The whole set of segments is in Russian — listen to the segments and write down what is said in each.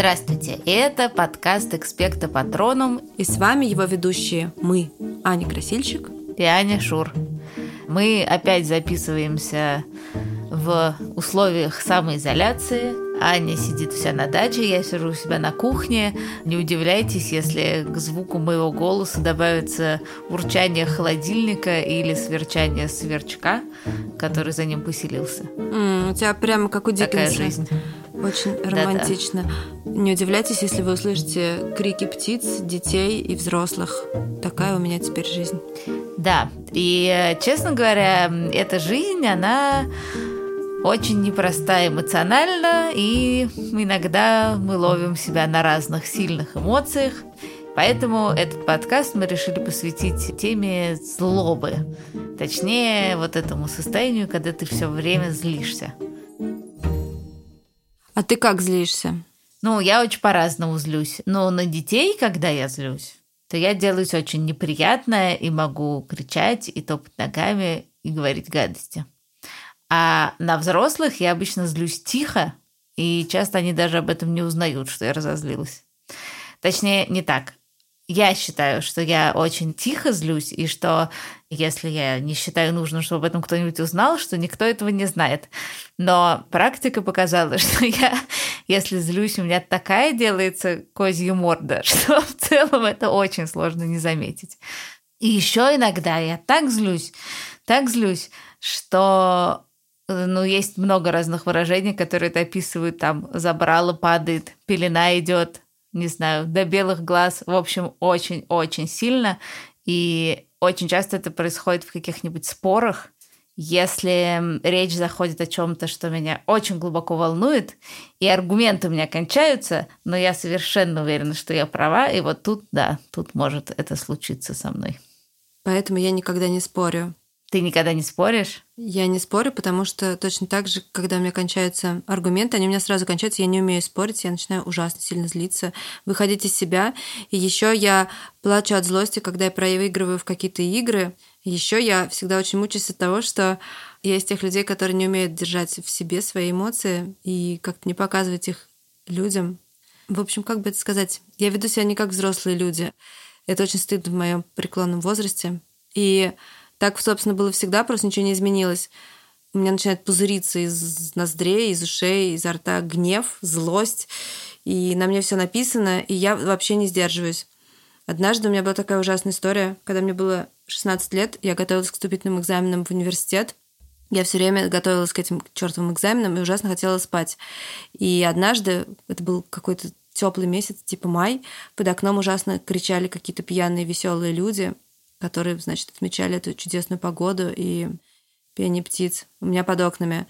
Здравствуйте, это подкаст «Экспекта Патроном». И с вами его ведущие мы, Аня Красильщик и Аня Шур. Мы опять записываемся в условиях самоизоляции. Аня сидит вся на даче, я сижу у себя на кухне. Не удивляйтесь, если к звуку моего голоса добавится урчание холодильника или сверчание сверчка, который за ним поселился. Mm, у тебя прямо как у Диккенса. Такая жизнь. Очень романтично. Да-да. Не удивляйтесь, если вы услышите крики птиц, детей и взрослых. Такая у меня теперь жизнь. Да, и, честно говоря, эта жизнь, она очень непростая эмоционально, и иногда мы ловим себя на разных сильных эмоциях. Поэтому этот подкаст мы решили посвятить теме злобы. Точнее, вот этому состоянию, когда ты все время злишься. А ты как злишься? Ну, я очень по-разному злюсь. Но на детей, когда я злюсь, то я делаюсь очень неприятное и могу кричать и топать ногами и говорить гадости. А на взрослых я обычно злюсь тихо, и часто они даже об этом не узнают, что я разозлилась. Точнее, не так. Я считаю, что я очень тихо злюсь, и что если я не считаю нужным, чтобы об этом кто-нибудь узнал, что никто этого не знает. Но практика показала, что я, если злюсь, у меня такая делается козья морда, что в целом это очень сложно не заметить. И еще иногда я так злюсь, так злюсь, что ну, есть много разных выражений, которые это описывают, там, забрало падает, пелена идет, не знаю, до белых глаз, в общем, очень-очень сильно. И очень часто это происходит в каких-нибудь спорах, если речь заходит о чем-то, что меня очень глубоко волнует, и аргументы у меня кончаются, но я совершенно уверена, что я права, и вот тут, да, тут может это случиться со мной. Поэтому я никогда не спорю. Ты никогда не споришь? Я не спорю, потому что точно так же, когда у меня кончаются аргументы, они у меня сразу кончаются, я не умею спорить, я начинаю ужасно сильно злиться, выходить из себя. И еще я плачу от злости, когда я проигрываю в какие-то игры. Еще я всегда очень мучаюсь от того, что я из тех людей, которые не умеют держать в себе свои эмоции и как-то не показывать их людям. В общем, как бы это сказать, я веду себя не как взрослые люди. Это очень стыдно в моем преклонном возрасте. И так, собственно, было всегда, просто ничего не изменилось. У меня начинает пузыриться из ноздрей, из ушей, изо рта гнев, злость. И на мне все написано, и я вообще не сдерживаюсь. Однажды у меня была такая ужасная история, когда мне было 16 лет, я готовилась к вступительным экзаменам в университет. Я все время готовилась к этим чертовым экзаменам и ужасно хотела спать. И однажды, это был какой-то теплый месяц, типа май, под окном ужасно кричали какие-то пьяные веселые люди которые, значит, отмечали эту чудесную погоду и пение птиц у меня под окнами.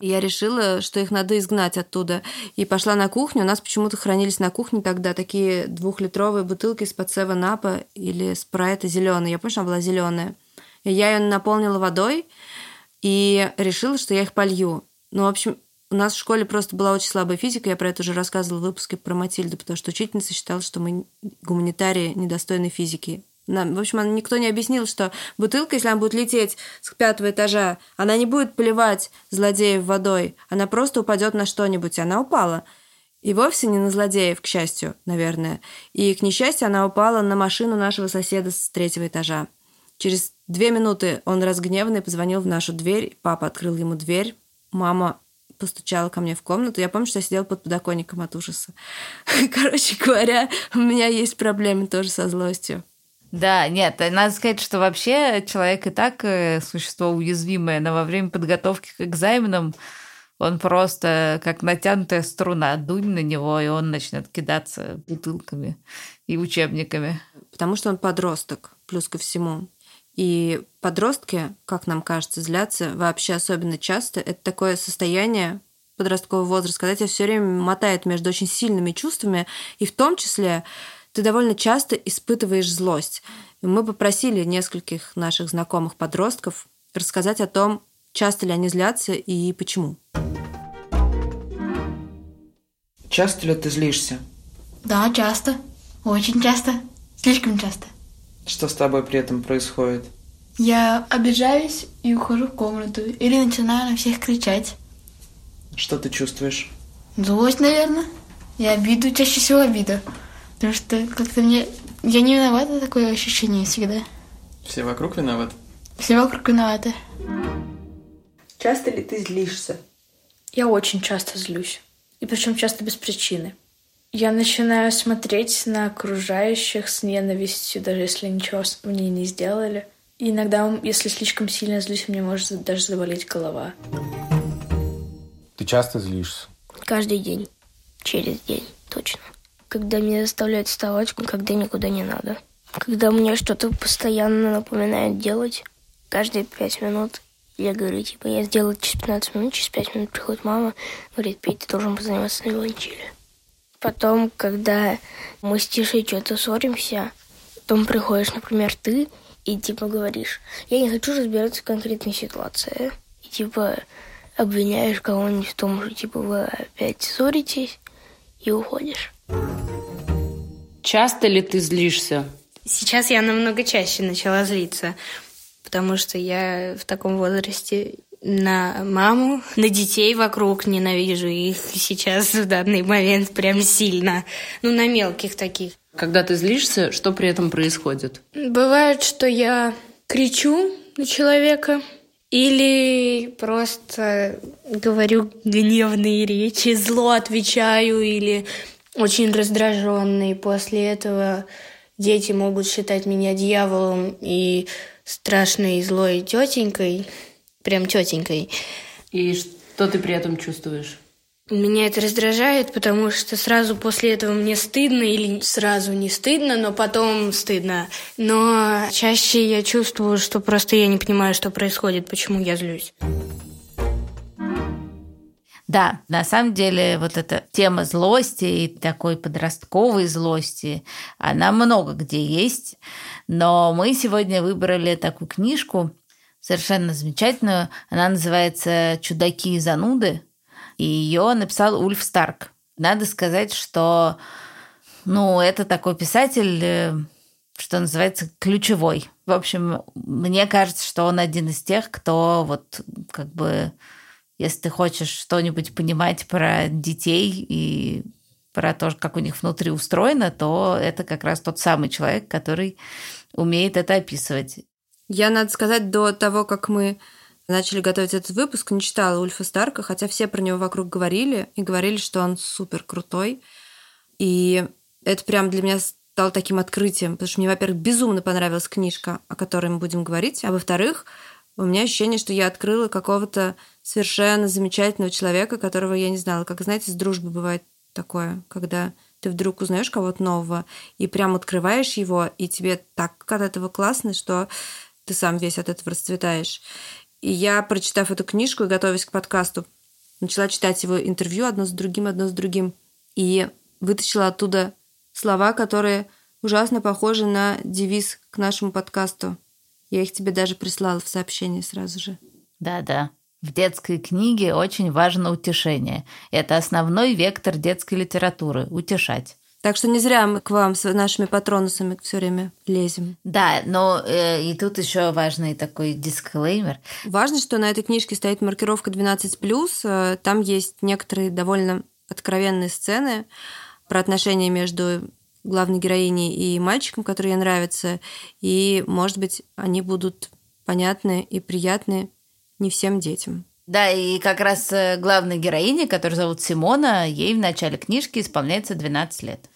я решила, что их надо изгнать оттуда. И пошла на кухню. У нас почему-то хранились на кухне тогда такие двухлитровые бутылки из-под Севен или спрайта зеленые. Я помню, она была зеленая. И я ее наполнила водой и решила, что я их полью. Ну, в общем, у нас в школе просто была очень слабая физика, я про это уже рассказывала в выпуске про Матильду, потому что учительница считала, что мы гуманитарии недостойны физики. В общем, никто не объяснил, что бутылка, если она будет лететь с пятого этажа, она не будет поливать злодеев водой, она просто упадет на что-нибудь, и она упала. И вовсе не на злодеев, к счастью, наверное. И, к несчастью, она упала на машину нашего соседа с третьего этажа. Через две минуты он разгневанный позвонил в нашу дверь. Папа открыл ему дверь. Мама постучала ко мне в комнату. Я помню, что я сидела под подоконником от ужаса. Короче говоря, у меня есть проблемы тоже со злостью. Да, нет, надо сказать, что вообще человек и так э, существо уязвимое, но во время подготовки к экзаменам он просто как натянутая струна, дунь на него, и он начнет кидаться бутылками и учебниками. Потому что он подросток, плюс ко всему. И подростки, как нам кажется, злятся вообще особенно часто. Это такое состояние подросткового возраста, когда тебя все время мотает между очень сильными чувствами, и в том числе ты довольно часто испытываешь злость. И мы попросили нескольких наших знакомых подростков рассказать о том, часто ли они злятся и почему. Часто ли ты злишься? Да, часто. Очень часто. Слишком часто. Что с тобой при этом происходит? Я обижаюсь и ухожу в комнату. Или начинаю на всех кричать. Что ты чувствуешь? Злость, наверное. Я обиду, чаще всего обиду. Потому что как-то мне... Я не виновата, такое ощущение всегда. Все вокруг виноваты? Все вокруг виноваты. Часто ли ты злишься? Я очень часто злюсь. И причем часто без причины. Я начинаю смотреть на окружающих с ненавистью, даже если ничего мне не сделали. И иногда, если слишком сильно злюсь, мне может даже заболеть голова. Ты часто злишься? Каждый день. Через день, точно. Когда меня заставляют вставать, когда никуда не надо. Когда мне что-то постоянно напоминает делать, каждые пять минут я говорю, типа, я сделаю через 15 минут, через 5 минут приходит мама, говорит, Петь, ты должен позаниматься на виолончеле. Потом, когда мы с Тишей что-то ссоримся, потом приходишь, например, ты, и типа говоришь, я не хочу разбираться в конкретной ситуации. И типа обвиняешь кого-нибудь в том, что типа вы опять ссоритесь и уходишь. Часто ли ты злишься? Сейчас я намного чаще начала злиться, потому что я в таком возрасте на маму, на детей вокруг ненавижу их сейчас в данный момент прям сильно. Ну, на мелких таких. Когда ты злишься, что при этом происходит? Бывает, что я кричу на человека или просто говорю гневные речи, зло отвечаю или очень раздраженный. После этого дети могут считать меня дьяволом и страшной злой тетенькой, прям тетенькой. И что ты при этом чувствуешь? Меня это раздражает, потому что сразу после этого мне стыдно или сразу не стыдно, но потом стыдно. Но чаще я чувствую, что просто я не понимаю, что происходит, почему я злюсь. Да, на самом деле вот эта тема злости и такой подростковой злости, она много где есть. Но мы сегодня выбрали такую книжку, совершенно замечательную. Она называется «Чудаки и зануды». И ее написал Ульф Старк. Надо сказать, что ну, это такой писатель, э, что называется, ключевой. В общем, мне кажется, что он один из тех, кто вот как бы, если ты хочешь что-нибудь понимать про детей и про то, как у них внутри устроено, то это как раз тот самый человек, который умеет это описывать. Я, надо сказать, до того, как мы начали готовить этот выпуск, не читала Ульфа Старка, хотя все про него вокруг говорили и говорили, что он супер крутой. И это прям для меня стало таким открытием, потому что мне, во-первых, безумно понравилась книжка, о которой мы будем говорить, а во-вторых, у меня ощущение, что я открыла какого-то совершенно замечательного человека, которого я не знала. Как, знаете, с дружбы бывает такое, когда ты вдруг узнаешь кого-то нового и прям открываешь его, и тебе так от этого классно, что ты сам весь от этого расцветаешь. И я, прочитав эту книжку и готовясь к подкасту, начала читать его интервью одно с другим, одно с другим. И вытащила оттуда слова, которые ужасно похожи на девиз к нашему подкасту. Я их тебе даже прислала в сообщении сразу же. Да-да. В детской книге очень важно утешение. Это основной вектор детской литературы – утешать. Так что не зря мы к вам с нашими патронусами все время лезем. Да, но э, и тут еще важный такой дисклеймер. Важно, что на этой книжке стоит маркировка 12+. Э, там есть некоторые довольно откровенные сцены про отношения между главной героиней и мальчиком, который ей нравится. И, может быть, они будут понятны и приятны не всем детям. Да, и как раз э, главной героине, которую зовут Симона, ей в начале книжки исполняется 12 лет.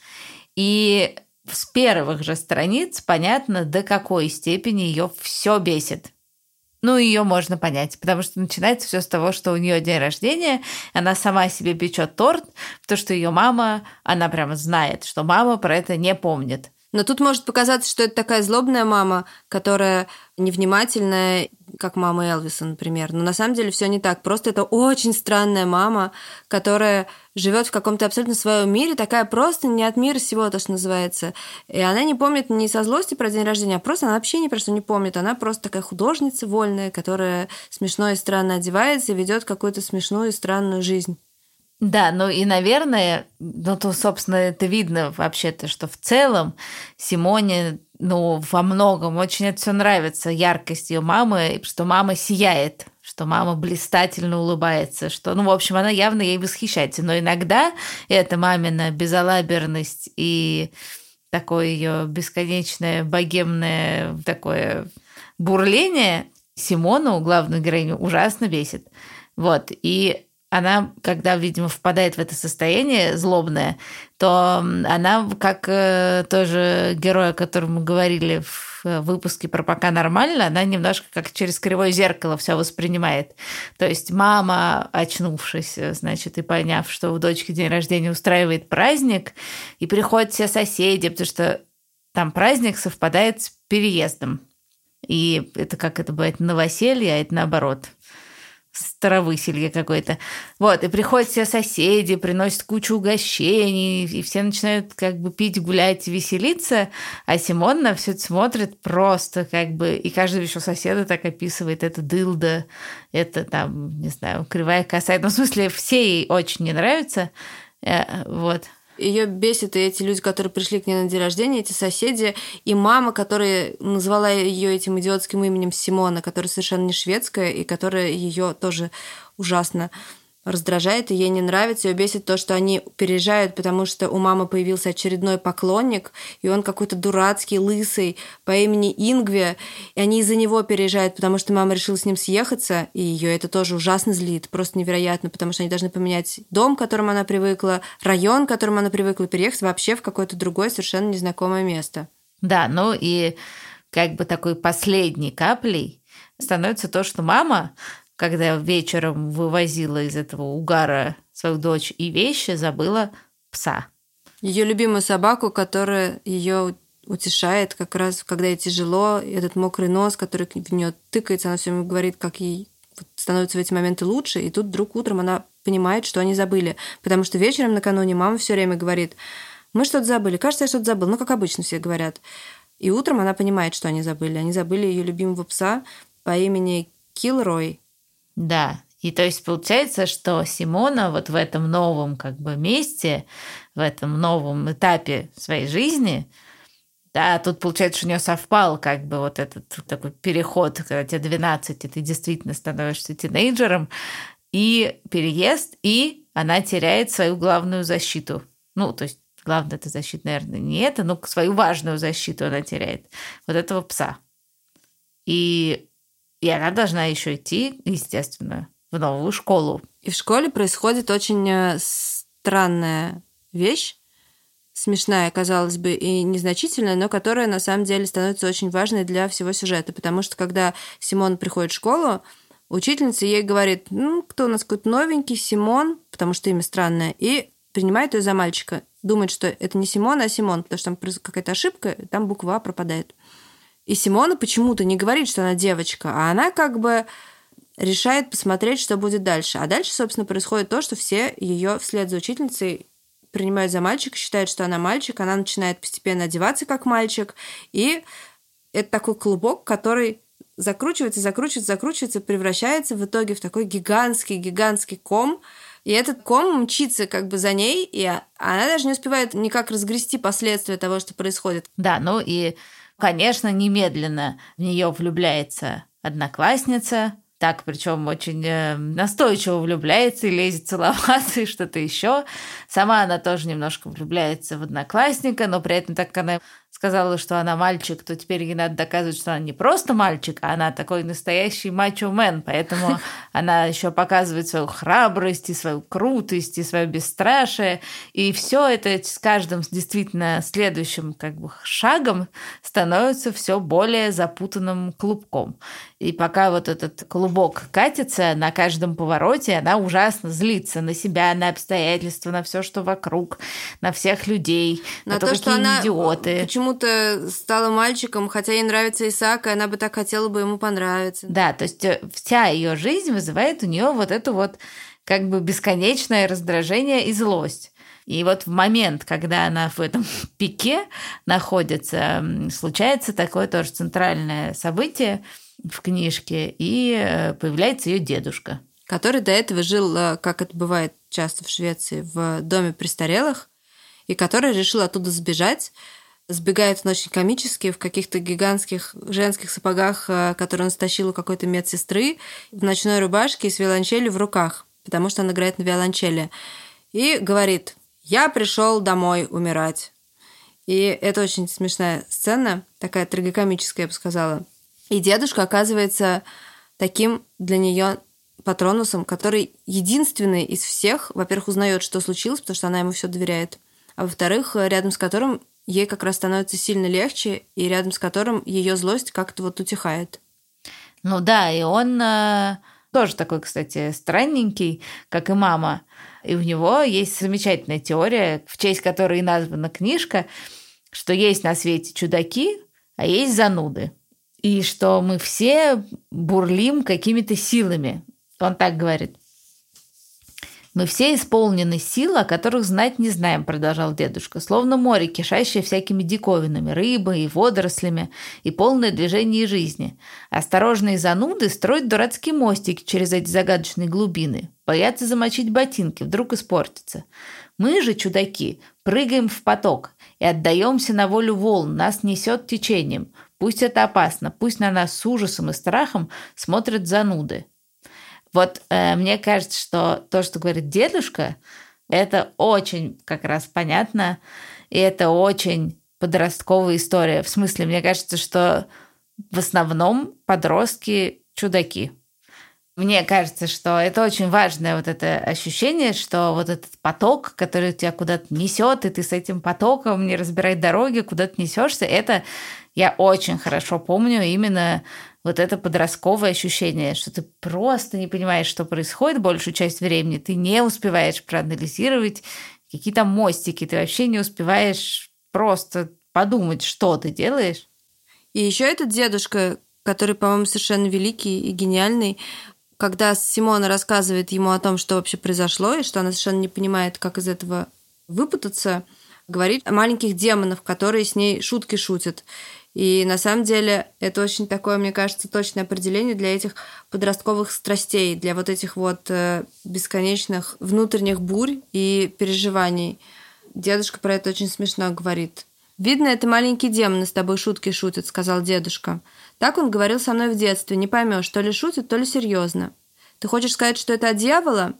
И с первых же страниц понятно, до какой степени ее все бесит. Ну, ее можно понять, потому что начинается все с того, что у нее день рождения, она сама себе печет торт, потому что ее мама, она прямо знает, что мама про это не помнит. Но тут может показаться, что это такая злобная мама, которая невнимательная, как мама Элвиса, например. Но на самом деле все не так. Просто это очень странная мама, которая живет в каком-то абсолютно своем мире, такая просто не от мира всего, то, что называется. И она не помнит не со злости про день рождения, а просто она вообще ни про что не помнит. Она просто такая художница вольная, которая смешно и странно одевается и ведет какую-то смешную и странную жизнь. Да, ну и, наверное, ну то, собственно, это видно вообще-то, что в целом Симоне ну, во многом очень это все нравится, яркость ее мамы, что мама сияет, что мама блистательно улыбается, что, ну, в общем, она явно ей восхищается. Но иногда эта мамина безалаберность и такое ее бесконечное богемное такое бурление Симону, главную героиню, ужасно бесит. Вот. И она, когда, видимо, впадает в это состояние злобное, то она, как э, тоже герой, о котором мы говорили в выпуске про «Пока нормально», она немножко как через кривое зеркало все воспринимает. То есть мама, очнувшись, значит, и поняв, что у дочки день рождения устраивает праздник, и приходят все соседи, потому что там праздник совпадает с переездом. И это как это бывает новоселье, а это наоборот – старовыселье какое-то. Вот, и приходят все соседи, приносят кучу угощений, и все начинают как бы пить, гулять, веселиться, а Симон на все это смотрит просто как бы, и каждый еще соседа так описывает, это дылда, это там, не знаю, кривая коса. Ну, в смысле, все ей очень не нравится, э, вот. Ее бесит и эти люди, которые пришли к ней на день рождения, эти соседи, и мама, которая назвала ее этим идиотским именем Симона, которая совершенно не шведская, и которая ее тоже ужасно раздражает, и ей не нравится. Ее бесит то, что они переезжают, потому что у мамы появился очередной поклонник, и он какой-то дурацкий, лысый, по имени Ингве, и они из-за него переезжают, потому что мама решила с ним съехаться, и ее это тоже ужасно злит, просто невероятно, потому что они должны поменять дом, к которому она привыкла, район, к которому она привыкла, переехать вообще в какое-то другое, совершенно незнакомое место. Да, ну и как бы такой последней каплей становится то, что мама когда вечером вывозила из этого угара свою дочь и вещи, забыла пса. Ее любимую собаку, которая ее утешает как раз, когда ей тяжело, этот мокрый нос, который в нее тыкается, она все время говорит, как ей становится в эти моменты лучше, и тут вдруг утром она понимает, что они забыли. Потому что вечером накануне мама все время говорит, мы что-то забыли, кажется, я что-то забыл, ну, как обычно все говорят. И утром она понимает, что они забыли. Они забыли ее любимого пса по имени Килрой. Да, и то есть получается, что Симона вот в этом новом как бы месте, в этом новом этапе своей жизни, да, тут получается, что у нее совпал как бы вот этот такой переход, когда тебе 12, и ты действительно становишься тинейджером, и переезд, и она теряет свою главную защиту. Ну, то есть главная это защита, наверное, не это, но свою важную защиту она теряет. Вот этого пса. И и она должна еще идти, естественно, в новую школу. И в школе происходит очень э, странная вещь, смешная, казалось бы, и незначительная, но которая на самом деле становится очень важной для всего сюжета. Потому что когда Симон приходит в школу, учительница ей говорит, ну, кто у нас какой-то новенький, Симон, потому что имя странное, и принимает ее за мальчика. Думает, что это не Симон, а Симон, потому что там какая-то ошибка, там буква А пропадает. И Симона почему-то не говорит, что она девочка, а она как бы решает посмотреть, что будет дальше. А дальше, собственно, происходит то, что все ее вслед за учительницей принимают за мальчика, считают, что она мальчик, она начинает постепенно одеваться как мальчик, и это такой клубок, который закручивается, закручивается, закручивается, превращается в итоге в такой гигантский, гигантский ком, и этот ком мчится как бы за ней, и она даже не успевает никак разгрести последствия того, что происходит. Да, ну и Конечно, немедленно в нее влюбляется одноклассница, так, причем очень э, настойчиво влюбляется и лезет целоваться и что-то еще. Сама она тоже немножко влюбляется в одноклассника, но при этом так как она сказала, что она мальчик, то теперь ей надо доказывать, что она не просто мальчик, а она такой настоящий мачо-мен, поэтому она еще показывает свою храбрость и свою крутость и свое бесстрашие, и все это с каждым действительно следующим как бы шагом становится все более запутанным клубком. И пока вот этот клубок катится на каждом повороте, она ужасно злится на себя, на обстоятельства, на все, что вокруг, на всех людей, на, на то, то что она идиоты. Почему-то стала мальчиком, хотя ей нравится Исаак, и она бы так хотела бы ему понравиться. Да, то есть э, вся ее жизнь вызывает у нее вот это вот как бы бесконечное раздражение и злость. И вот в момент, когда она в этом пике находится, случается такое тоже центральное событие – в книжке, и э, появляется ее дедушка. Который до этого жил, э, как это бывает часто в Швеции, в доме престарелых, и который решил оттуда сбежать, Сбегает он очень комически в каких-то гигантских женских сапогах, э, которые он стащил у какой-то медсестры, в ночной рубашке и с виолончелью в руках, потому что он играет на виолончели. И говорит, я пришел домой умирать. И это очень смешная сцена, такая трагикомическая, я бы сказала. И дедушка оказывается таким для нее патронусом, который единственный из всех, во-первых, узнает, что случилось, потому что она ему все доверяет, а во-вторых, рядом с которым ей как раз становится сильно легче, и рядом с которым ее злость как-то вот утихает. Ну да, и он э, тоже такой, кстати, странненький, как и мама. И у него есть замечательная теория, в честь которой и названа книжка, что есть на свете чудаки, а есть зануды. И что мы все бурлим какими-то силами. Он так говорит. «Мы все исполнены сил, о которых знать не знаем», – продолжал дедушка, «словно море, кишащее всякими диковинами, рыбой и водорослями, и полное движение жизни. Осторожные зануды строят дурацкие мостики через эти загадочные глубины, боятся замочить ботинки, вдруг испортятся. Мы же, чудаки, прыгаем в поток и отдаемся на волю волн, нас несет течением. Пусть это опасно, пусть на нас с ужасом и страхом смотрят зануды. Вот э, мне кажется, что то, что говорит дедушка, это очень как раз понятно, и это очень подростковая история. В смысле, мне кажется, что в основном подростки чудаки. Мне кажется, что это очень важное вот это ощущение, что вот этот поток, который тебя куда-то несет, и ты с этим потоком, не разбирай дороги, куда ты несешься, это я очень хорошо помню именно вот это подростковое ощущение, что ты просто не понимаешь, что происходит большую часть времени, ты не успеваешь проанализировать какие-то мостики, ты вообще не успеваешь просто подумать, что ты делаешь. И еще этот дедушка, который, по-моему, совершенно великий и гениальный, когда Симона рассказывает ему о том, что вообще произошло, и что она совершенно не понимает, как из этого выпутаться, говорит о маленьких демонах, которые с ней шутки шутят. И на самом деле это очень такое, мне кажется, точное определение для этих подростковых страстей, для вот этих вот э, бесконечных внутренних бурь и переживаний. Дедушка про это очень смешно говорит. «Видно, это маленький демон с тобой шутки шутит», — сказал дедушка. «Так он говорил со мной в детстве. Не поймешь, то ли шутит, то ли серьезно. Ты хочешь сказать, что это от дьявола?»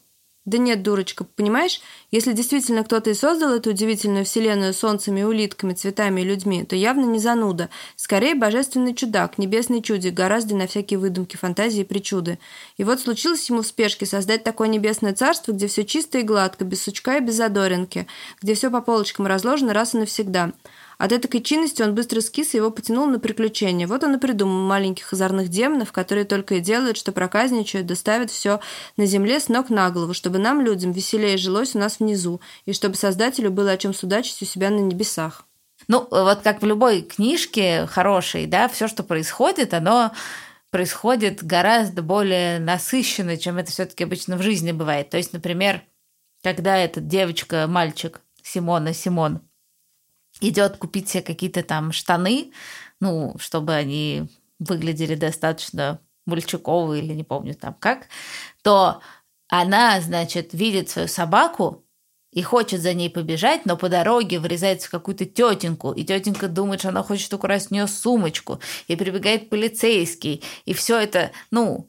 Да нет, дурочка, понимаешь, если действительно кто-то и создал эту удивительную вселенную солнцами, улитками, цветами и людьми, то явно не зануда. Скорее, божественный чудак, небесный чудик, гораздо на всякие выдумки, фантазии и причуды. И вот случилось ему в спешке создать такое небесное царство, где все чисто и гладко, без сучка и без задоринки, где все по полочкам разложено раз и навсегда – от этой чинности он быстро скис и его потянул на приключения. Вот он и придумал маленьких озорных демонов, которые только и делают, что проказничают, доставят все на земле с ног на голову, чтобы нам, людям, веселее жилось у нас внизу, и чтобы Создателю было о чем судачить у себя на небесах. Ну, вот как в любой книжке хорошей, да, все, что происходит, оно происходит гораздо более насыщенно, чем это все-таки обычно в жизни бывает. То есть, например, когда эта девочка, мальчик, Симона, Симон, идет купить себе какие-то там штаны, ну, чтобы они выглядели достаточно мальчуковые или не помню там как, то она, значит, видит свою собаку и хочет за ней побежать, но по дороге врезается в какую-то тетеньку, и тетенька думает, что она хочет украсть у нее сумочку, и прибегает полицейский, и все это, ну,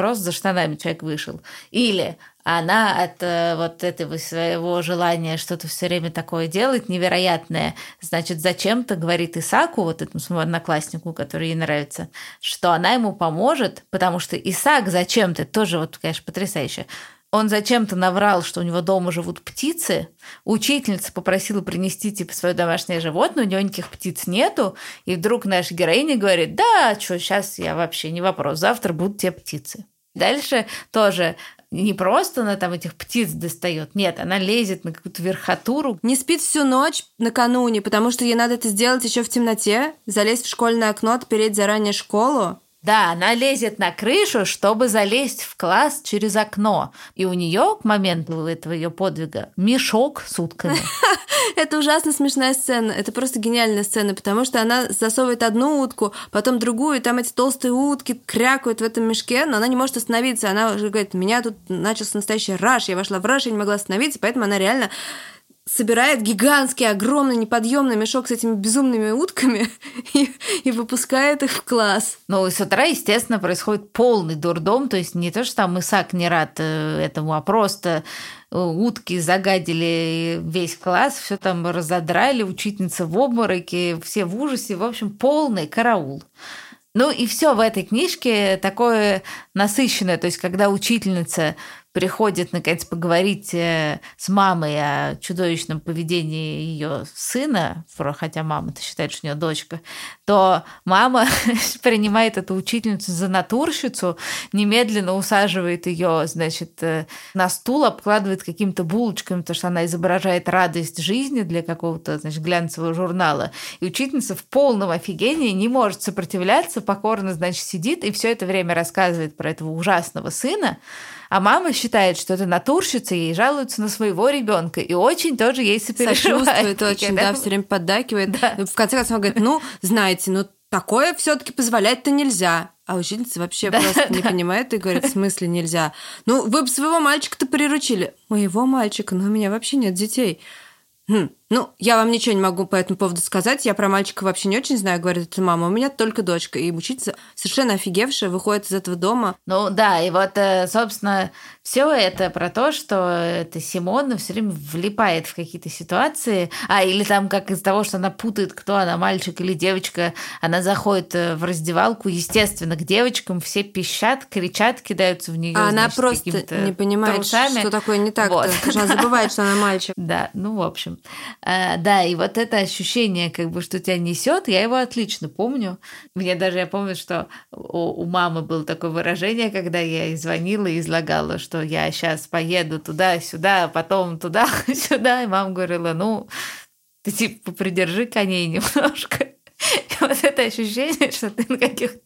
просто за штанами человек вышел. Или она от э, вот этого своего желания что-то все время такое делать невероятное, значит, зачем-то говорит Исаку, вот этому своему однокласснику, который ей нравится, что она ему поможет, потому что Исаак зачем-то, тоже вот, конечно, потрясающе, он зачем-то наврал, что у него дома живут птицы. Учительница попросила принести типа свое домашнее животное, у него никаких птиц нету. И вдруг наша героиня говорит, да, что, сейчас я вообще не вопрос, завтра будут те птицы. Дальше тоже не просто она там этих птиц достает, нет, она лезет на какую-то верхотуру. Не спит всю ночь накануне, потому что ей надо это сделать еще в темноте, залезть в школьное окно, отпереть заранее школу. Да, она лезет на крышу, чтобы залезть в класс через окно. И у нее к моменту этого ее подвига мешок с утками. Это ужасно смешная сцена. Это просто гениальная сцена, потому что она засовывает одну утку, потом другую, и там эти толстые утки крякают в этом мешке, но она не может остановиться. Она уже говорит, меня тут начался настоящий раш, я вошла в раш, я не могла остановиться, поэтому она реально собирает гигантский, огромный, неподъемный мешок с этими безумными утками и, и выпускает их в класс. Ну и с утра, естественно, происходит полный дурдом, то есть не то, что там Исаак не рад э, этому, а просто э, утки загадили весь класс, все там разодрали, учительница в обмороке, все в ужасе, в общем, полный караул. Ну и все в этой книжке такое насыщенное, то есть когда учительница приходит, наконец, поговорить э, с мамой о чудовищном поведении ее сына, хотя мама-то считает, что у нее дочка, то мама принимает эту учительницу за натурщицу, немедленно усаживает ее, значит, э, на стул, обкладывает какими-то булочками, потому что она изображает радость жизни для какого-то, значит, глянцевого журнала. И учительница в полном офигении не может сопротивляться, покорно, значит, сидит и все это время рассказывает про этого ужасного сына, а мама считает, что это натурщица, и жалуется на своего ребенка. И очень тоже ей сопереживает. Сочувствует очень, да, все время поддакивает. Да. В конце концов, она говорит, ну, знаете, ну, такое все-таки позволять-то нельзя. А учительница вообще да, просто да. не понимает и говорит, в смысле нельзя? Ну, вы бы своего мальчика-то приручили. Моего мальчика, но у меня вообще нет детей. Хм. Ну, я вам ничего не могу по этому поводу сказать. Я про мальчика вообще не очень знаю, говорит эта мама. У меня только дочка. И учительница совершенно офигевшая выходит из этого дома. Ну да, и вот, э, собственно, все это про то, что это Симона все время влипает в какие-то ситуации. А, или там как из-за того, что она путает, кто она, мальчик или девочка, она заходит э, в раздевалку, естественно, к девочкам, все пищат, кричат, кидаются в нее. А она просто не понимает, трусами. что такое не так. Вот. Она забывает, что она мальчик. Да, ну, в общем. А, да, и вот это ощущение, как бы, что тебя несет, я его отлично помню. Мне даже, я помню, что у, у мамы было такое выражение, когда я ей звонила и излагала, что я сейчас поеду туда-сюда, потом туда-сюда, и мама говорила, ну, ты типа придержи коней немножко. И вот это ощущение, что ты на каких-то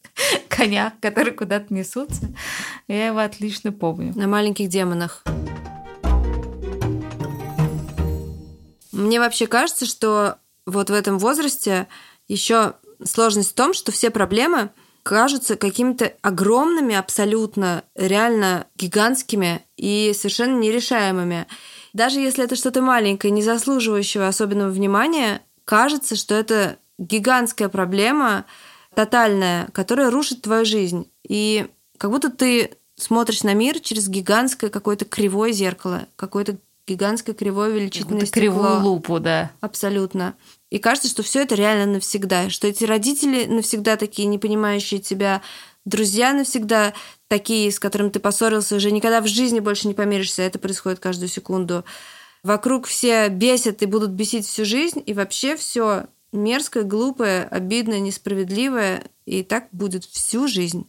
конях, которые куда-то несутся, я его отлично помню. На маленьких демонах. Мне вообще кажется, что вот в этом возрасте еще сложность в том, что все проблемы кажутся какими-то огромными, абсолютно, реально гигантскими и совершенно нерешаемыми. Даже если это что-то маленькое, не заслуживающего особенного внимания, кажется, что это гигантская проблема, тотальная, которая рушит твою жизнь. И как будто ты смотришь на мир через гигантское какое-то кривое зеркало, какое-то гигантское кривое величительное стекло. Кривую лупу, да. Абсолютно. И кажется, что все это реально навсегда, что эти родители навсегда такие, не понимающие тебя, друзья навсегда такие, с которыми ты поссорился, уже никогда в жизни больше не помиришься, это происходит каждую секунду. Вокруг все бесят и будут бесить всю жизнь, и вообще все мерзкое, глупое, обидное, несправедливое, и так будет всю жизнь.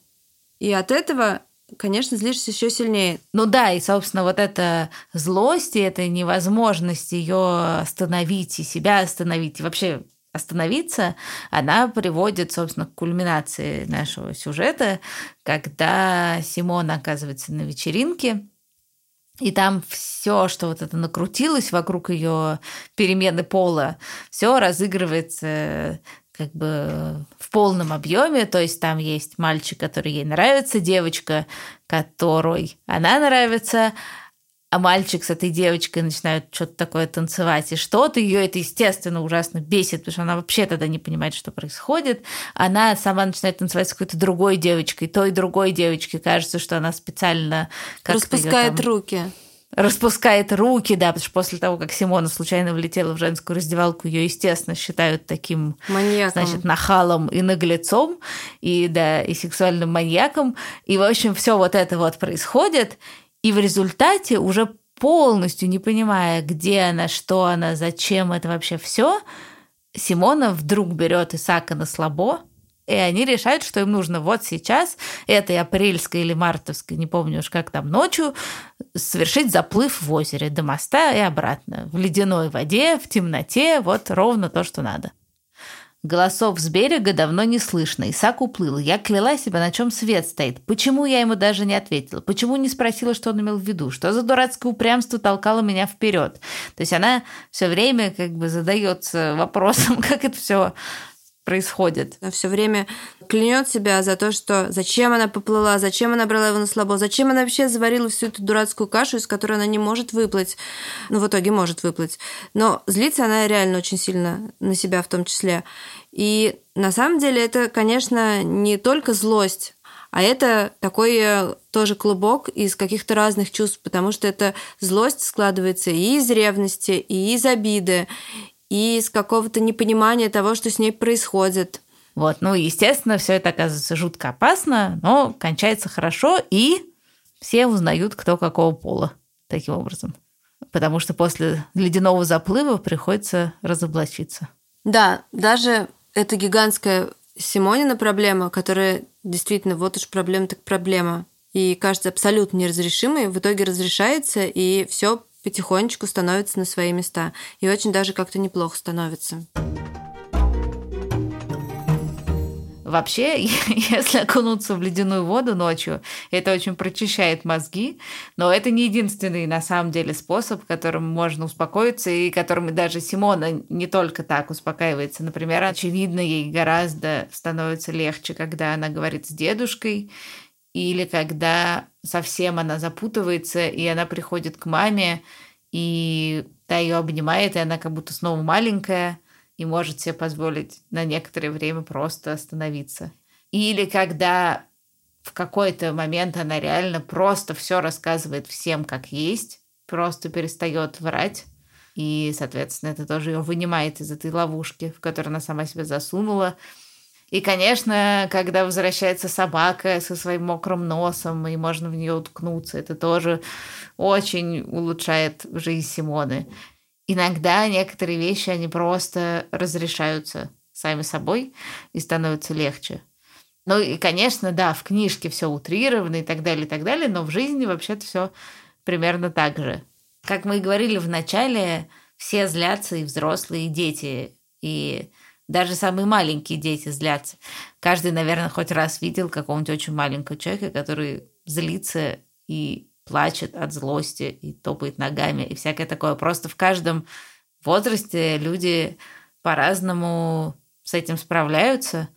И от этого конечно, злишься еще сильнее. Ну да, и, собственно, вот эта злость и эта невозможность ее остановить и себя остановить, и вообще остановиться, она приводит, собственно, к кульминации нашего сюжета, когда Симон оказывается на вечеринке, и там все, что вот это накрутилось вокруг ее перемены пола, все разыгрывается как бы в полном объеме, то есть там есть мальчик, который ей нравится, девочка, которой она нравится, а мальчик с этой девочкой начинают что-то такое танцевать, и что-то ее это, естественно, ужасно бесит, потому что она вообще тогда не понимает, что происходит. Она сама начинает танцевать с какой-то другой девочкой, той другой девочке кажется, что она специально... Распускает там... руки распускает руки, да, потому что после того, как Симона случайно влетела в женскую раздевалку, ее, естественно, считают таким, маньяком. значит, нахалом и наглецом, и, да, и сексуальным маньяком. И, в общем, все вот это вот происходит, и в результате уже полностью не понимая, где она, что она, зачем это вообще все, Симона вдруг берет Исака на слабо, и они решают, что им нужно вот сейчас, этой апрельской или мартовской, не помню уж как там, ночью, совершить заплыв в озере до моста и обратно. В ледяной воде, в темноте, вот ровно то, что надо. Голосов с берега давно не слышно. Исаак уплыл. Я кляла себя, на чем свет стоит. Почему я ему даже не ответила? Почему не спросила, что он имел в виду? Что за дурацкое упрямство толкало меня вперед? То есть она все время как бы задается вопросом, как это все происходит. Она все время клянет себя за то, что зачем она поплыла, зачем она брала его на слабо, зачем она вообще заварила всю эту дурацкую кашу, из которой она не может выплыть. Ну, в итоге может выплыть. Но злится она реально очень сильно на себя в том числе. И на самом деле это, конечно, не только злость, а это такой э, тоже клубок из каких-то разных чувств, потому что эта злость складывается и из ревности, и из обиды, и из какого-то непонимания того, что с ней происходит. Вот, ну, естественно, все это оказывается жутко опасно, но кончается хорошо, и все узнают, кто какого пола таким образом. Потому что после ледяного заплыва приходится разоблачиться. Да, даже эта гигантская Симонина проблема, которая действительно вот уж проблема так проблема, и кажется абсолютно неразрешимой, в итоге разрешается, и все потихонечку становится на свои места. И очень даже как-то неплохо становится. Вообще, если окунуться в ледяную воду ночью, это очень прочищает мозги, но это не единственный на самом деле способ, которым можно успокоиться, и которым даже Симона не только так успокаивается. Например, очевидно, ей гораздо становится легче, когда она говорит с дедушкой, или когда совсем она запутывается, и она приходит к маме, и та ее обнимает, и она как будто снова маленькая, и может себе позволить на некоторое время просто остановиться. Или когда в какой-то момент она реально просто все рассказывает всем как есть, просто перестает врать. И, соответственно, это тоже ее вынимает из этой ловушки, в которую она сама себя засунула. И, конечно, когда возвращается собака со своим мокрым носом, и можно в нее уткнуться, это тоже очень улучшает жизнь Симоны. Иногда некоторые вещи, они просто разрешаются сами собой и становятся легче. Ну и, конечно, да, в книжке все утрировано и так далее, и так далее, но в жизни вообще-то все примерно так же. Как мы и говорили в начале, все злятся и взрослые, и дети. И даже самые маленькие дети злятся. Каждый, наверное, хоть раз видел какого-нибудь очень маленького человека, который злится и плачет от злости и топает ногами и всякое такое. Просто в каждом возрасте люди по-разному с этим справляются.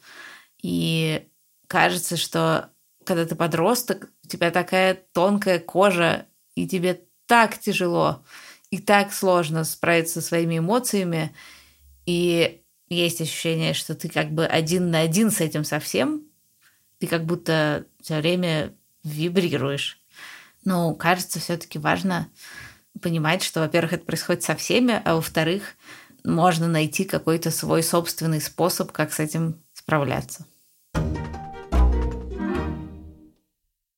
И кажется, что когда ты подросток, у тебя такая тонкая кожа, и тебе так тяжело и так сложно справиться со своими эмоциями. И есть ощущение, что ты как бы один на один с этим совсем. Ты как будто все время вибрируешь. Но кажется, все-таки важно понимать, что, во-первых, это происходит со всеми, а во-вторых, можно найти какой-то свой собственный способ, как с этим справляться.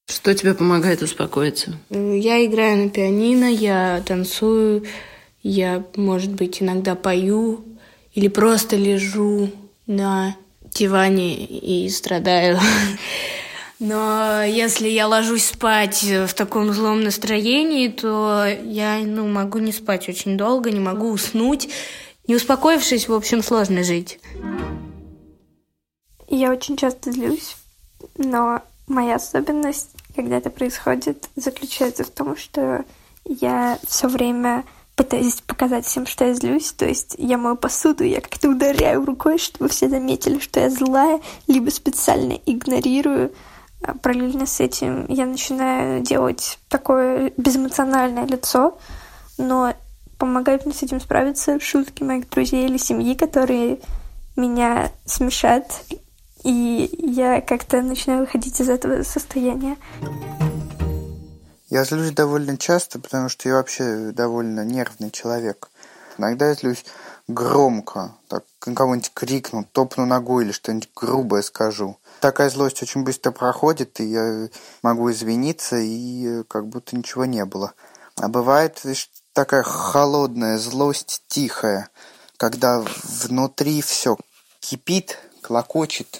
Что тебе помогает успокоиться? Я играю на пианино, я танцую, я, может быть, иногда пою, или просто лежу на диване и страдаю. Но если я ложусь спать в таком злом настроении, то я ну, могу не спать очень долго, не могу уснуть. Не успокоившись, в общем, сложно жить. Я очень часто злюсь, но моя особенность, когда это происходит, заключается в том, что я все время пытаюсь показать всем, что я злюсь. То есть я мою посуду, я как-то ударяю рукой, чтобы все заметили, что я злая, либо специально игнорирую. А параллельно с этим я начинаю делать такое безэмоциональное лицо, но помогают мне с этим справиться шутки моих друзей или семьи, которые меня смешат, и я как-то начинаю выходить из этого состояния. Я злюсь довольно часто, потому что я вообще довольно нервный человек. Иногда я злюсь громко, так кого-нибудь крикну, топну ногой или что-нибудь грубое скажу. Такая злость очень быстро проходит, и я могу извиниться, и как будто ничего не было. А бывает такая холодная злость, тихая, когда внутри все кипит, клокочет.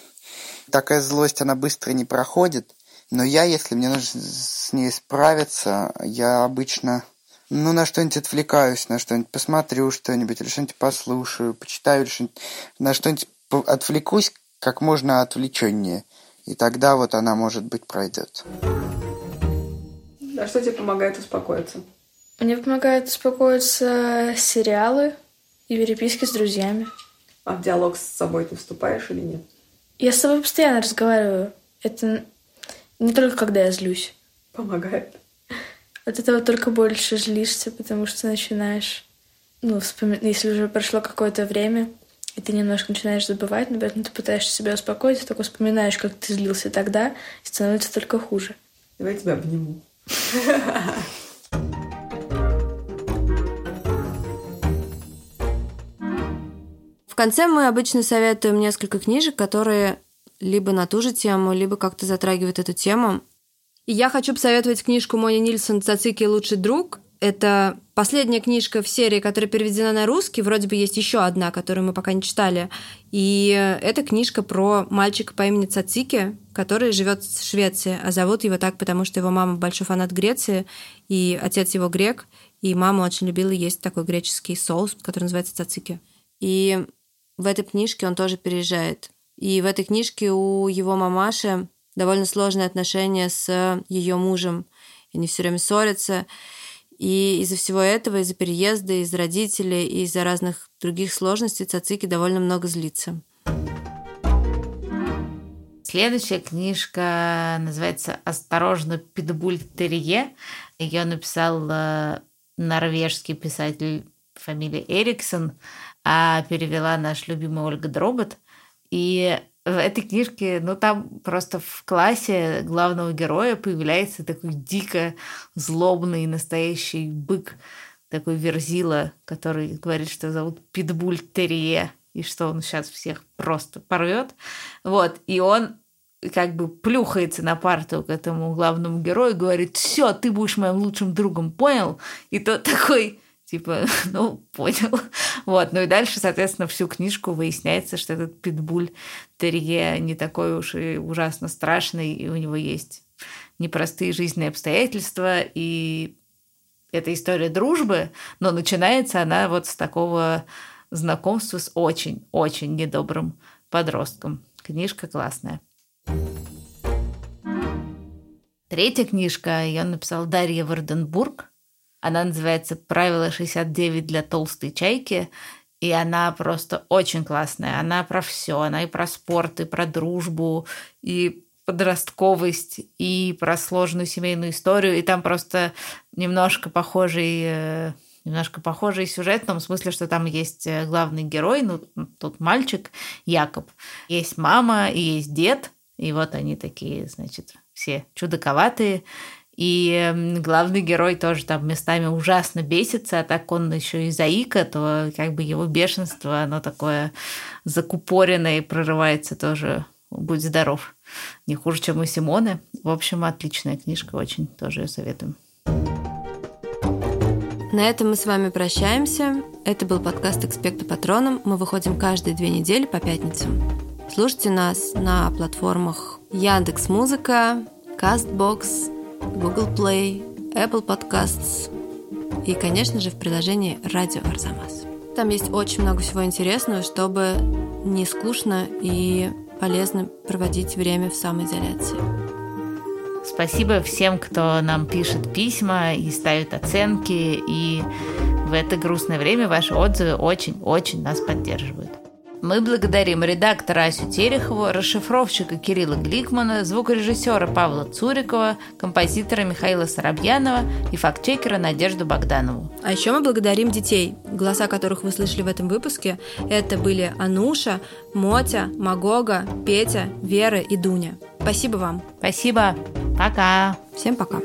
Такая злость, она быстро не проходит, но я, если мне нужно с ней справиться, я обычно ну, на что-нибудь отвлекаюсь, на что-нибудь посмотрю что-нибудь, или что-нибудь послушаю, почитаю, или что-нибудь, на что-нибудь отвлекусь как можно отвлеченнее. И тогда вот она, может быть, пройдет. А что тебе помогает успокоиться? Мне помогают успокоиться сериалы и переписки с друзьями. А в диалог с собой ты вступаешь или нет? Я с собой постоянно разговариваю. Это не только когда я злюсь. Помогает. От этого только больше злишься, потому что начинаешь, ну, вспоми... если уже прошло какое-то время, и ты немножко начинаешь забывать, но поэтому ты пытаешься себя успокоить, только вспоминаешь, как ты злился тогда, и становится только хуже. Давай тебя обниму. В конце мы обычно советуем несколько книжек, которые либо на ту же тему, либо как-то затрагивают эту тему. И я хочу посоветовать книжку Мони Нильсон «Цацики. Лучший друг». Это последняя книжка в серии, которая переведена на русский. Вроде бы есть еще одна, которую мы пока не читали. И это книжка про мальчика по имени Цацики, который живет в Швеции. А зовут его так, потому что его мама большой фанат Греции, и отец его грек. И мама очень любила есть такой греческий соус, который называется цацики. И в этой книжке он тоже переезжает. И в этой книжке у его мамаши довольно сложные отношения с ее мужем. Они все время ссорятся. И из-за всего этого, из-за переезда, из-за родителей, из-за разных других сложностей Цацики довольно много злится. Следующая книжка называется «Осторожно, питбуль Терье». Ее написал э, норвежский писатель фамилия Эриксон, а перевела наш любимый Ольга Дробот. И в этой книжке, ну там просто в классе главного героя появляется такой дико злобный настоящий бык, такой верзила, который говорит, что зовут Питбуль Терье, и что он сейчас всех просто порвет. Вот, и он как бы плюхается на парту к этому главному герою говорит, все, ты будешь моим лучшим другом, понял? И тот такой, типа, ну, понял. Вот, ну и дальше, соответственно, всю книжку выясняется, что этот питбуль Терье не такой уж и ужасно страшный, и у него есть непростые жизненные обстоятельства, и это история дружбы, но начинается она вот с такого знакомства с очень-очень недобрым подростком. Книжка классная. Третья книжка, ее написал Дарья Варденбург. Она называется «Правило 69 для толстой чайки». И она просто очень классная. Она про все. Она и про спорт, и про дружбу, и подростковость, и про сложную семейную историю. И там просто немножко похожий э, немножко похожий сюжет в том смысле, что там есть э, главный герой, ну, тут мальчик Якоб. Есть мама и есть дед, и вот они такие, значит, все чудаковатые. И главный герой тоже там местами ужасно бесится, а так он еще и заика, то как бы его бешенство, оно такое закупоренное и прорывается тоже. Будь здоров. Не хуже, чем у Симоны. В общем, отличная книжка, очень тоже ее советую. На этом мы с вами прощаемся. Это был подкаст «Экспекту Патроном». Мы выходим каждые две недели по пятницам. Слушайте нас на платформах Яндекс Музыка, Castbox, Google Play, Apple Podcasts и, конечно же, в приложении Радио Арзамас. Там есть очень много всего интересного, чтобы не скучно и полезно проводить время в самоизоляции. Спасибо всем, кто нам пишет письма и ставит оценки. И в это грустное время ваши отзывы очень-очень нас поддерживают. Мы благодарим редактора Асю Терехову, расшифровщика Кирилла Гликмана, звукорежиссера Павла Цурикова, композитора Михаила Соробьянова и фактчекера Надежду Богданову. А еще мы благодарим детей, голоса которых вы слышали в этом выпуске. Это были Ануша, Мотя, Магога, Петя, Вера и Дуня. Спасибо вам. Спасибо. Пока. Всем пока.